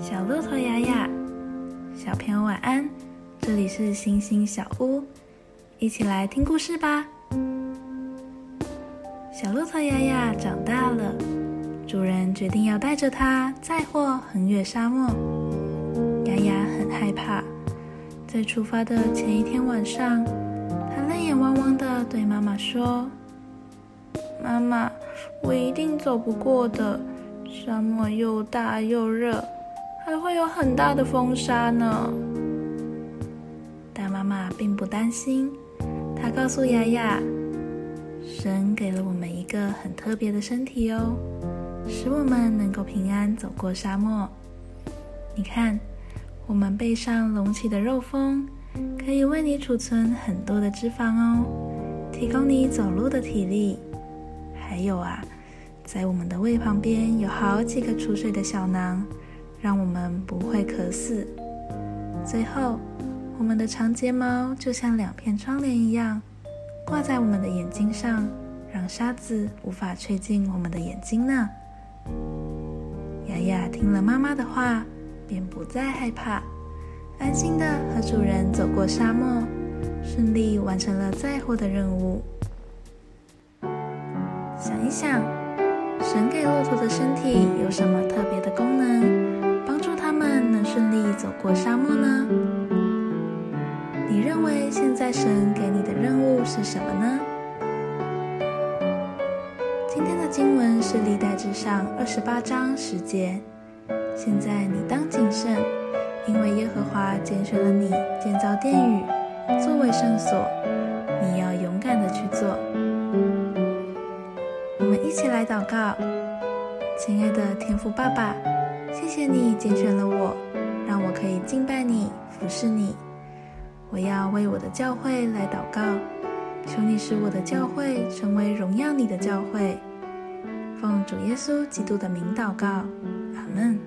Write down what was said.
小骆驼雅雅，小朋友晚安。这里是星星小屋，一起来听故事吧。小骆驼雅雅长大了，主人决定要带着它载货横越沙漠。雅雅很害怕，在出发的前一天晚上，她泪眼汪汪的对妈妈说：“妈妈，我一定走不过的，沙漠又大又热。”还会有很大的风沙呢，但妈妈并不担心。她告诉雅雅：“神给了我们一个很特别的身体哦，使我们能够平安走过沙漠。你看，我们背上隆起的肉峰，可以为你储存很多的脂肪哦，提供你走路的体力。还有啊，在我们的胃旁边有好几个储水的小囊。”让我们不会渴死。最后，我们的长睫毛就像两片窗帘一样，挂在我们的眼睛上，让沙子无法吹进我们的眼睛呢。雅雅听了妈妈的话，便不再害怕，安心的和主人走过沙漠，顺利完成了载货的任务。想一想，神给骆驼的身体有什么呢？你认为现在神给你的任务是什么呢？今天的经文是历代至上二十八章十节。现在你当谨慎，因为耶和华拣选了你建造殿宇，作为圣所，你要勇敢的去做。我们一起来祷告，亲爱的天父爸爸，谢谢你拣选了我。以敬拜你，服侍你。我要为我的教会来祷告，求你使我的教会成为荣耀你的教会。奉主耶稣基督的名祷告，阿门。